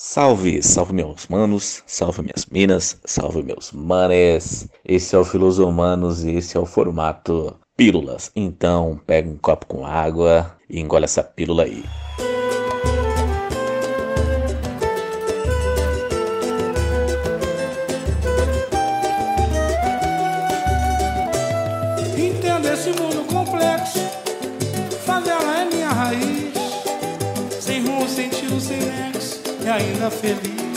Salve, salve meus manos, salve minhas minas, salve meus manes. Esse é o Filosomanos e esse é o formato pílulas. Então, pega um copo com água e engole essa pílula aí. Feliz.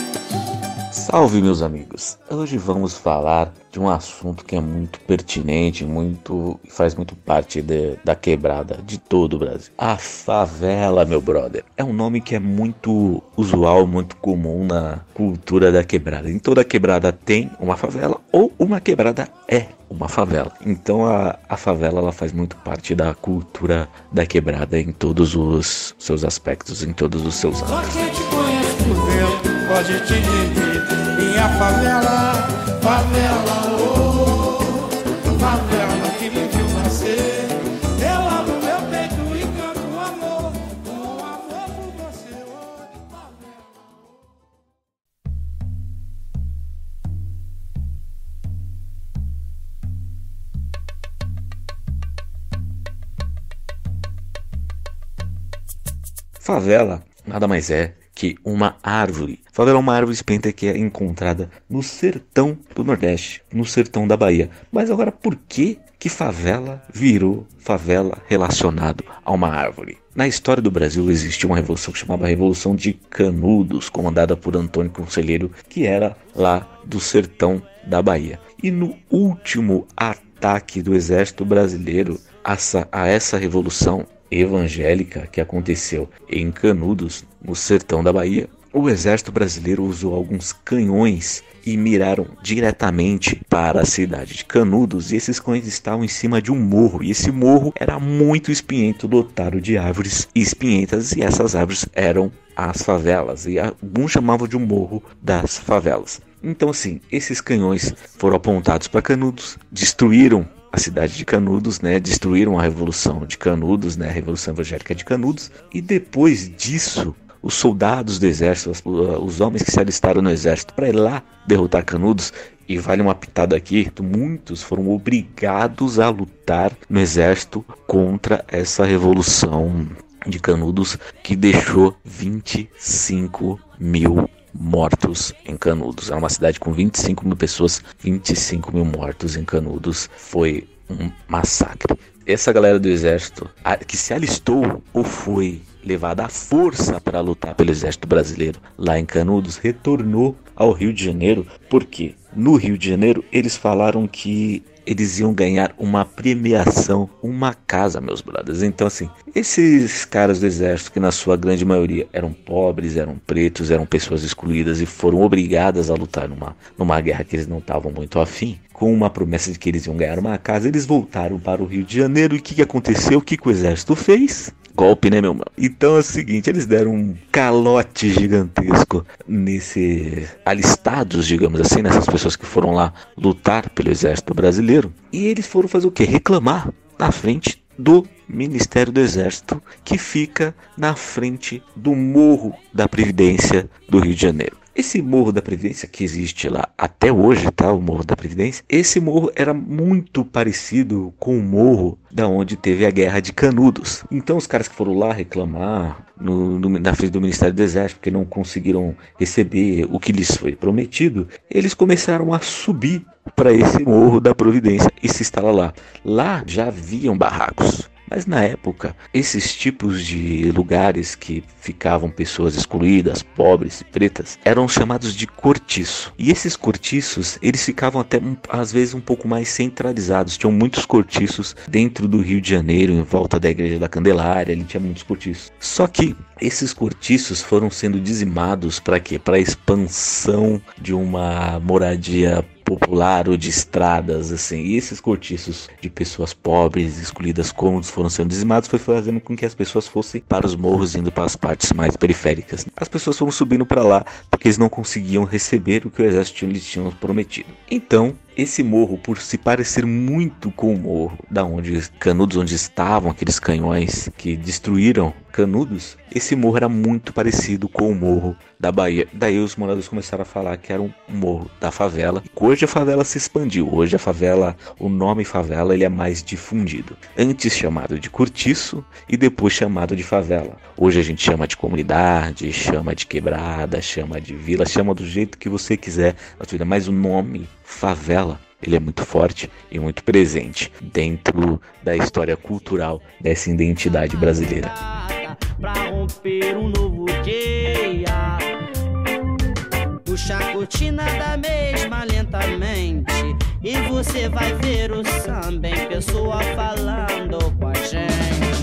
Salve meus amigos! Hoje vamos falar de um assunto que é muito pertinente, muito faz muito parte de, da quebrada de todo o Brasil. A favela, meu brother, é um nome que é muito usual, muito comum na cultura da quebrada. Em toda quebrada tem uma favela ou uma quebrada é uma favela. Então a, a favela ela faz muito parte da cultura da quebrada em todos os seus aspectos, em todos os seus âmbitos. Dentro pode te dizer. Minha favela, favela, oh, favela que me viu nascer. Ela no meu peito e canto amor, com amor por você. Oh. Favela nada mais é que uma árvore. Favela é uma árvore espenta que é encontrada no sertão do Nordeste, no sertão da Bahia. Mas agora por que que favela virou favela relacionado a uma árvore? Na história do Brasil existiu uma revolução que chamava Revolução de Canudos, comandada por Antônio Conselheiro, que era lá do sertão da Bahia. E no último ataque do exército brasileiro a essa, a essa revolução, evangélica que aconteceu em Canudos, no sertão da Bahia, o exército brasileiro usou alguns canhões e miraram diretamente para a cidade de Canudos. E esses canhões estavam em cima de um morro, e esse morro era muito espinhento, dotado de árvores espinhentas, e essas árvores eram as favelas, e alguns chamavam de um morro das favelas. Então, assim, esses canhões foram apontados para Canudos, destruíram a cidade de Canudos, né? Destruíram a revolução de Canudos, né? A revolução evangélica de Canudos. E depois disso, os soldados do exército, os, os homens que se alistaram no exército para ir lá derrotar Canudos, e vale uma pitada aqui, muitos foram obrigados a lutar no exército contra essa revolução de Canudos que deixou 25 mil mortos em Canudos. É uma cidade com 25 mil pessoas, 25 mil mortos em Canudos. Foi um massacre. Essa galera do exército que se alistou ou foi levada à força para lutar pelo exército brasileiro lá em Canudos retornou ao Rio de Janeiro porque no Rio de Janeiro eles falaram que eles iam ganhar uma premiação, uma casa, meus brothers. Então, assim, esses caras do exército, que na sua grande maioria eram pobres, eram pretos, eram pessoas excluídas e foram obrigadas a lutar numa, numa guerra que eles não estavam muito afim, com uma promessa de que eles iam ganhar uma casa, eles voltaram para o Rio de Janeiro. E o que, que aconteceu? O que, que o exército fez? Golpe, né, meu mano? Então é o seguinte, eles deram um calote gigantesco nesse alistados, digamos assim, nessas pessoas que foram lá lutar pelo exército brasileiro. E eles foram fazer o quê? Reclamar na frente do Ministério do Exército, que fica na frente do Morro da Previdência do Rio de Janeiro. Esse Morro da Previdência que existe lá até hoje, tá? O Morro da Previdência. Esse morro era muito parecido com o morro da onde teve a Guerra de Canudos. Então os caras que foram lá reclamar no, no- na frente do Ministério do Exército porque não conseguiram receber o que lhes foi prometido, eles começaram a subir para esse Morro da Providência e se instalar lá. Lá já haviam barracos. Mas na época, esses tipos de lugares que ficavam pessoas excluídas, pobres e pretas, eram chamados de cortiço. E esses cortiços, eles ficavam até às vezes um pouco mais centralizados. Tinham muitos cortiços dentro do Rio de Janeiro, em volta da Igreja da Candelária, ali tinha muitos cortiços. Só que esses cortiços foram sendo dizimados para quê? Para expansão de uma moradia popular ou de estradas, assim. E esses cortiços de pessoas pobres, excluídas, cômodos, foram sendo dizimados, foi fazendo com que as pessoas fossem para os morros, indo para as partes mais periféricas. As pessoas foram subindo para lá porque eles não conseguiam receber o que o exército lhes tinha prometido. Então, esse morro, por se parecer muito com o morro da onde Canudos, onde estavam aqueles canhões que destruíram Canudos, esse morro era muito parecido com o morro da Bahia. Daí os moradores começaram a falar que era um morro da favela. Hoje a favela se expandiu. Hoje a favela, o nome favela, ele é mais difundido. Antes chamado de cortiço e depois chamado de favela. Hoje a gente chama de comunidade, chama de quebrada, chama de vila, chama do jeito que você quiser mas o nome favela ele é muito forte e muito presente dentro da história cultural dessa identidade brasileira. Pra romper um novo dia, puxa a cortina da mesma lentamente e você vai ver o samba em pessoa falando com a gente.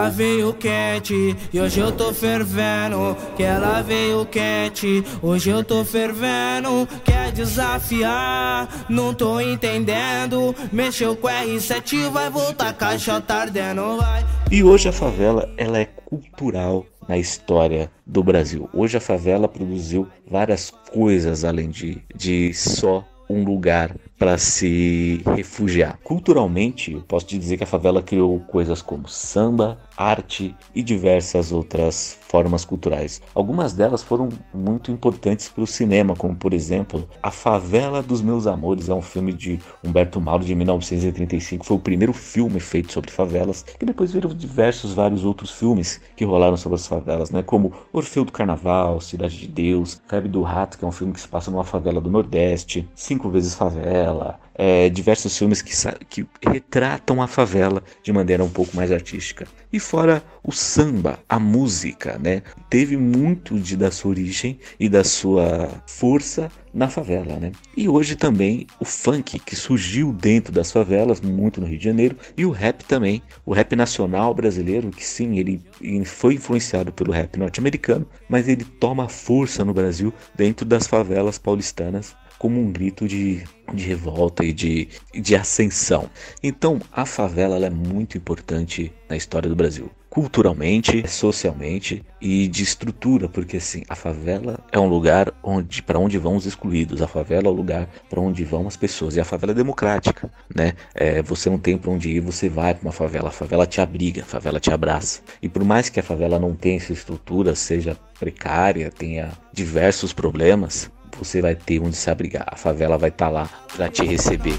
Ela veio quente e hoje eu tô fervendo. Que ela veio quente, hoje eu tô fervendo. Quer desafiar? Não tô entendendo. Mexeu com R7, vai voltar caixa tardendo, vai. E hoje a favela, ela é cultural na história do Brasil. Hoje a favela produziu várias coisas além de, de só um lugar para se refugiar. Culturalmente, eu posso te dizer que a favela criou coisas como samba, arte e diversas outras formas culturais. Algumas delas foram muito importantes para o cinema, como por exemplo A Favela dos Meus Amores, é um filme de Humberto Mauro de 1935. Foi o primeiro filme feito sobre favelas, que depois viram diversos vários outros filmes que rolaram sobre as favelas, né? como Orfeu do Carnaval, Cidade de Deus, Febre do Rato, que é um filme que se passa numa favela do Nordeste, Cinco Vezes Favela favela, é, diversos filmes que, que retratam a favela de maneira um pouco mais artística. E fora o samba, a música, né? Teve muito de, da sua origem e da sua força na favela, né? E hoje também o funk que surgiu dentro das favelas, muito no Rio de Janeiro, e o rap também, o rap nacional brasileiro, que sim, ele foi influenciado pelo rap norte-americano, mas ele toma força no Brasil dentro das favelas paulistanas como um grito de, de revolta e de, de ascensão. Então, a favela é muito importante na história do Brasil. Culturalmente, socialmente e de estrutura, porque assim, a favela é um lugar onde para onde vão os excluídos, a favela é o lugar para onde vão as pessoas, e a favela é democrática, né? É, você não tem para onde ir, você vai para uma favela, a favela te abriga, a favela te abraça. E por mais que a favela não tenha essa estrutura, seja precária, tenha diversos problemas, você vai ter onde se abrigar. A favela vai estar tá lá para te receber.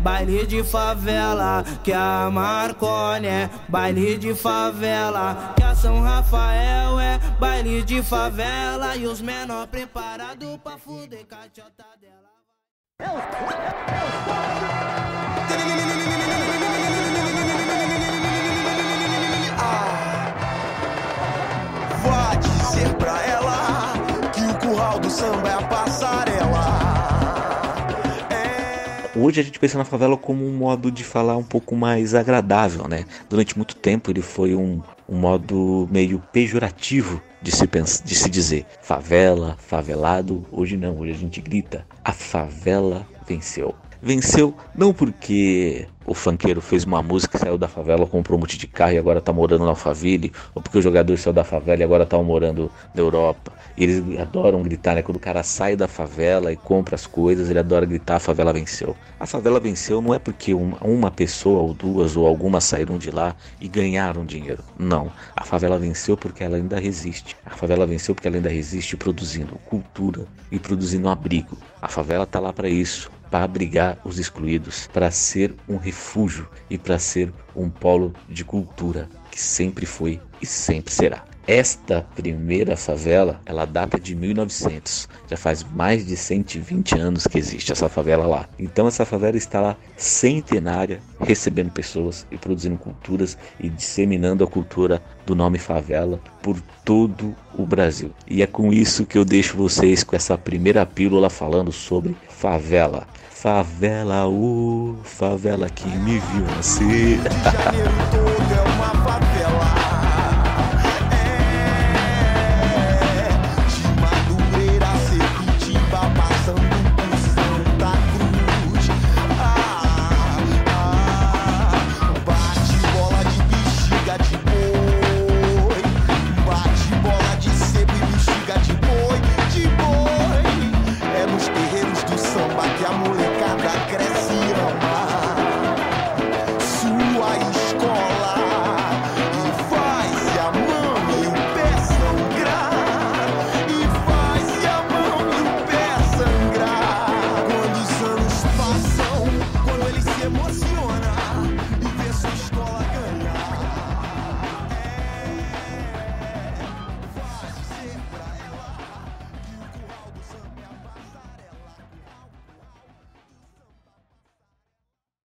Baile de favela, que a Marconi é baile de favela, que a São Rafael é baile de favela e os menor preparados pra fuder cachota dela. Eu, é. É... Hoje a gente pensa na favela como um modo de falar um pouco mais agradável, né? Durante muito tempo ele foi um, um modo meio pejorativo de se, pensar, de se dizer favela, favelado. Hoje não, hoje a gente grita a favela venceu. Venceu não porque o funkeiro fez uma música, saiu da favela, comprou um monte de carro e agora tá morando na Alphaville, ou porque o jogador saiu da favela e agora tá morando na Europa. Eles adoram gritar, né? Quando o cara sai da favela e compra as coisas, ele adora gritar: a favela venceu. A favela venceu não é porque uma, uma pessoa ou duas ou algumas saíram de lá e ganharam dinheiro. Não. A favela venceu porque ela ainda resiste. A favela venceu porque ela ainda resiste produzindo cultura e produzindo abrigo. A favela tá lá para isso para abrigar os excluídos, para ser um refúgio e para ser um polo de cultura que sempre foi e sempre será. Esta primeira favela, ela data de 1900. Já faz mais de 120 anos que existe essa favela lá. Então essa favela está lá centenária, recebendo pessoas e produzindo culturas e disseminando a cultura do nome favela por todo o Brasil. E é com isso que eu deixo vocês com essa primeira pílula falando sobre favela. Favela U, favela que me viu nascer.